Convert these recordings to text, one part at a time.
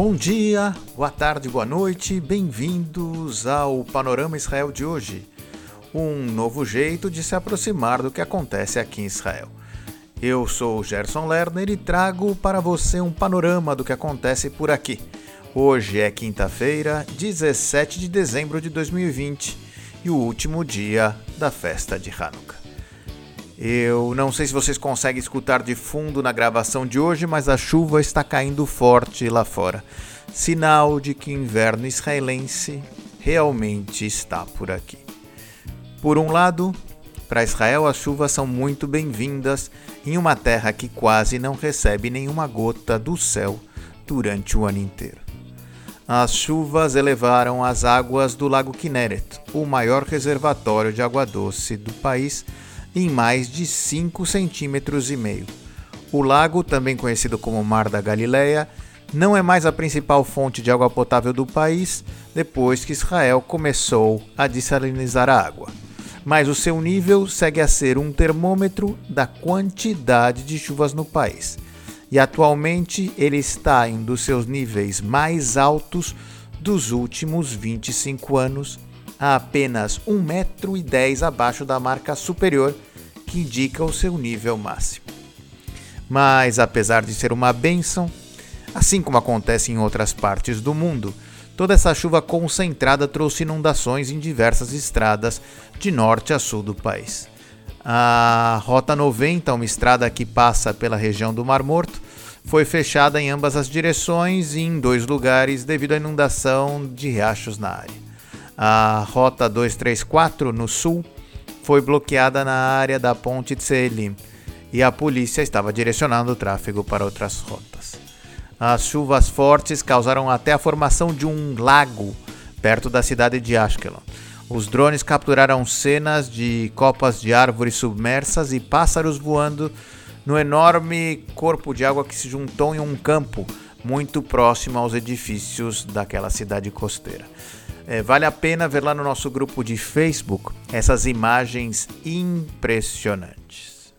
Bom dia, boa tarde, boa noite, bem-vindos ao Panorama Israel de hoje. Um novo jeito de se aproximar do que acontece aqui em Israel. Eu sou Gerson Lerner e trago para você um panorama do que acontece por aqui. Hoje é quinta-feira, 17 de dezembro de 2020 e o último dia da festa de Hanukkah. Eu não sei se vocês conseguem escutar de fundo na gravação de hoje, mas a chuva está caindo forte lá fora. Sinal de que inverno israelense realmente está por aqui. Por um lado, para Israel as chuvas são muito bem-vindas em uma terra que quase não recebe nenhuma gota do céu durante o ano inteiro. As chuvas elevaram as águas do Lago Kinneret, o maior reservatório de água doce do país em mais de 5 centímetros e meio. O lago, também conhecido como Mar da Galileia, não é mais a principal fonte de água potável do país depois que Israel começou a desalinizar a água. Mas o seu nível segue a ser um termômetro da quantidade de chuvas no país. E atualmente ele está em um dos seus níveis mais altos dos últimos 25 anos, a apenas 1,10 metro abaixo da marca superior que indica o seu nível máximo. Mas apesar de ser uma bênção, assim como acontece em outras partes do mundo, toda essa chuva concentrada trouxe inundações em diversas estradas de norte a sul do país. A Rota 90, uma estrada que passa pela região do Mar Morto, foi fechada em ambas as direções e em dois lugares devido à inundação de riachos na área. A Rota 234, no sul, foi bloqueada na área da ponte de Selim e a polícia estava direcionando o tráfego para outras rotas. As chuvas fortes causaram até a formação de um lago perto da cidade de Ashkelon. Os drones capturaram cenas de copas de árvores submersas e pássaros voando no enorme corpo de água que se juntou em um campo muito próximo aos edifícios daquela cidade costeira. É, vale a pena ver lá no nosso grupo de Facebook essas imagens impressionantes.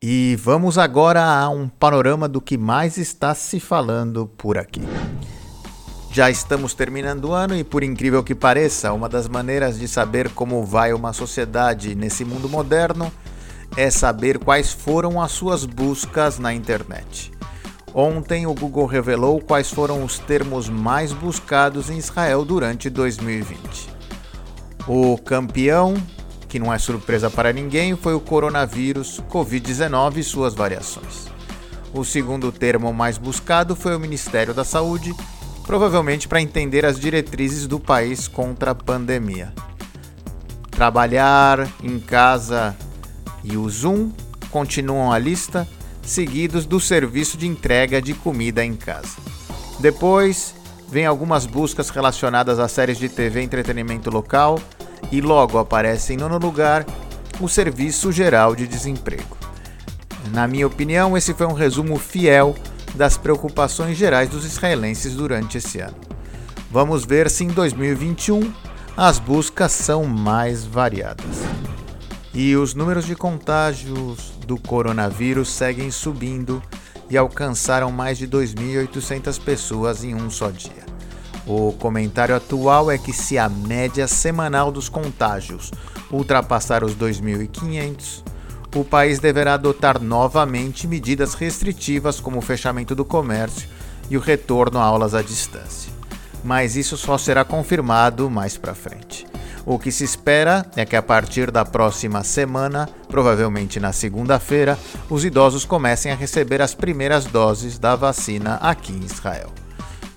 E vamos agora a um panorama do que mais está se falando por aqui. Já estamos terminando o ano e, por incrível que pareça, uma das maneiras de saber como vai uma sociedade nesse mundo moderno é saber quais foram as suas buscas na internet. Ontem, o Google revelou quais foram os termos mais buscados em Israel durante 2020. O campeão, que não é surpresa para ninguém, foi o coronavírus Covid-19 e suas variações. O segundo termo mais buscado foi o Ministério da Saúde, provavelmente para entender as diretrizes do país contra a pandemia. Trabalhar em casa e o Zoom continuam a lista seguidos do serviço de entrega de comida em casa. Depois, vem algumas buscas relacionadas a séries de TV e entretenimento local e logo aparece em nono lugar o Serviço Geral de Desemprego. Na minha opinião, esse foi um resumo fiel das preocupações gerais dos israelenses durante esse ano. Vamos ver se em 2021 as buscas são mais variadas. E os números de contágios do coronavírus seguem subindo e alcançaram mais de 2.800 pessoas em um só dia. O comentário atual é que, se a média semanal dos contágios ultrapassar os 2.500, o país deverá adotar novamente medidas restritivas como o fechamento do comércio e o retorno a aulas à distância. Mas isso só será confirmado mais para frente. O que se espera é que a partir da próxima semana, provavelmente na segunda-feira, os idosos comecem a receber as primeiras doses da vacina aqui em Israel.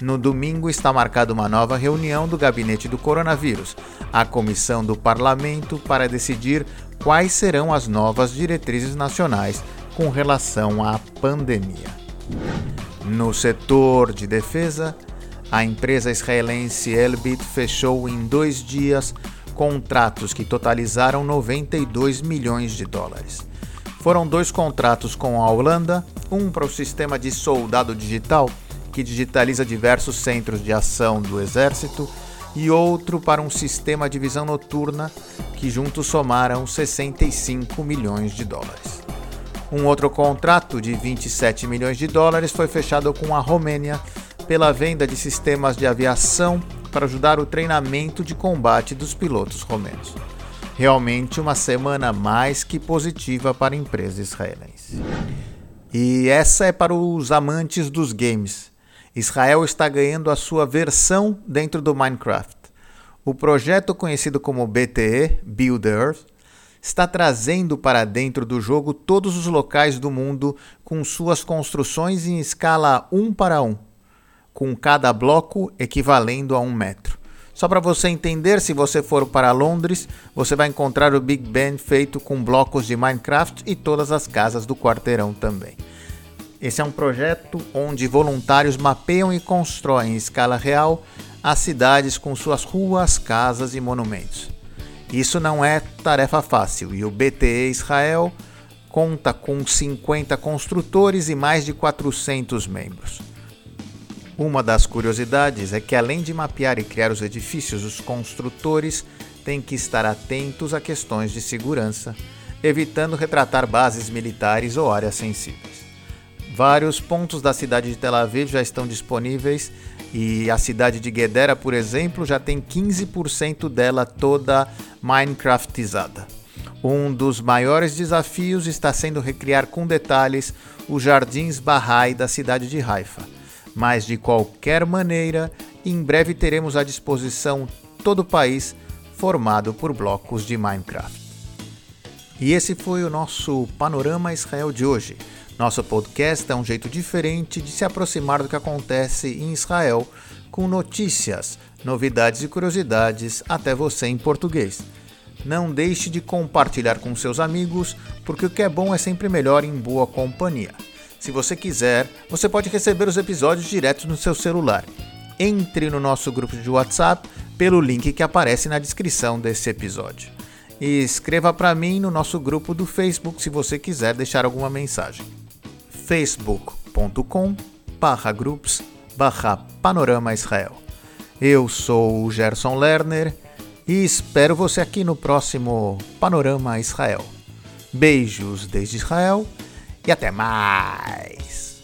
No domingo está marcada uma nova reunião do gabinete do coronavírus, a comissão do parlamento para decidir quais serão as novas diretrizes nacionais com relação à pandemia. No setor de defesa, a empresa israelense Elbit fechou em dois dias contratos que totalizaram 92 milhões de dólares. Foram dois contratos com a Holanda, um para o sistema de soldado digital, que digitaliza diversos centros de ação do exército, e outro para um sistema de visão noturna, que juntos somaram 65 milhões de dólares. Um outro contrato de 27 milhões de dólares foi fechado com a Romênia pela venda de sistemas de aviação para ajudar o treinamento de combate dos pilotos romenos. Realmente uma semana mais que positiva para a empresa israelense. E essa é para os amantes dos games. Israel está ganhando a sua versão dentro do Minecraft. O projeto conhecido como BTE, Build Earth, está trazendo para dentro do jogo todos os locais do mundo com suas construções em escala 1 para 1, com cada bloco equivalendo a um metro. Só para você entender, se você for para Londres, você vai encontrar o Big Ben feito com blocos de Minecraft e todas as casas do quarteirão também. Esse é um projeto onde voluntários mapeiam e constroem em escala real as cidades com suas ruas, casas e monumentos. Isso não é tarefa fácil e o BTE Israel conta com 50 construtores e mais de 400 membros. Uma das curiosidades é que, além de mapear e criar os edifícios, os construtores têm que estar atentos a questões de segurança, evitando retratar bases militares ou áreas sensíveis. Vários pontos da cidade de Tel Aviv já estão disponíveis e a cidade de Guedera, por exemplo, já tem 15% dela toda Minecraftizada. Um dos maiores desafios está sendo recriar com detalhes os jardins Bahá'í da cidade de Haifa. Mas de qualquer maneira, em breve teremos à disposição todo o país formado por blocos de Minecraft. E esse foi o nosso Panorama Israel de hoje. Nosso podcast é um jeito diferente de se aproximar do que acontece em Israel, com notícias, novidades e curiosidades até você em português. Não deixe de compartilhar com seus amigos, porque o que é bom é sempre melhor em boa companhia. Se você quiser, você pode receber os episódios direto no seu celular. Entre no nosso grupo de WhatsApp pelo link que aparece na descrição desse episódio. E escreva para mim no nosso grupo do Facebook se você quiser deixar alguma mensagem facebook.com barra groups barra panorama Israel. Eu sou o Gerson Lerner e espero você aqui no próximo Panorama Israel. Beijos desde Israel e até mais!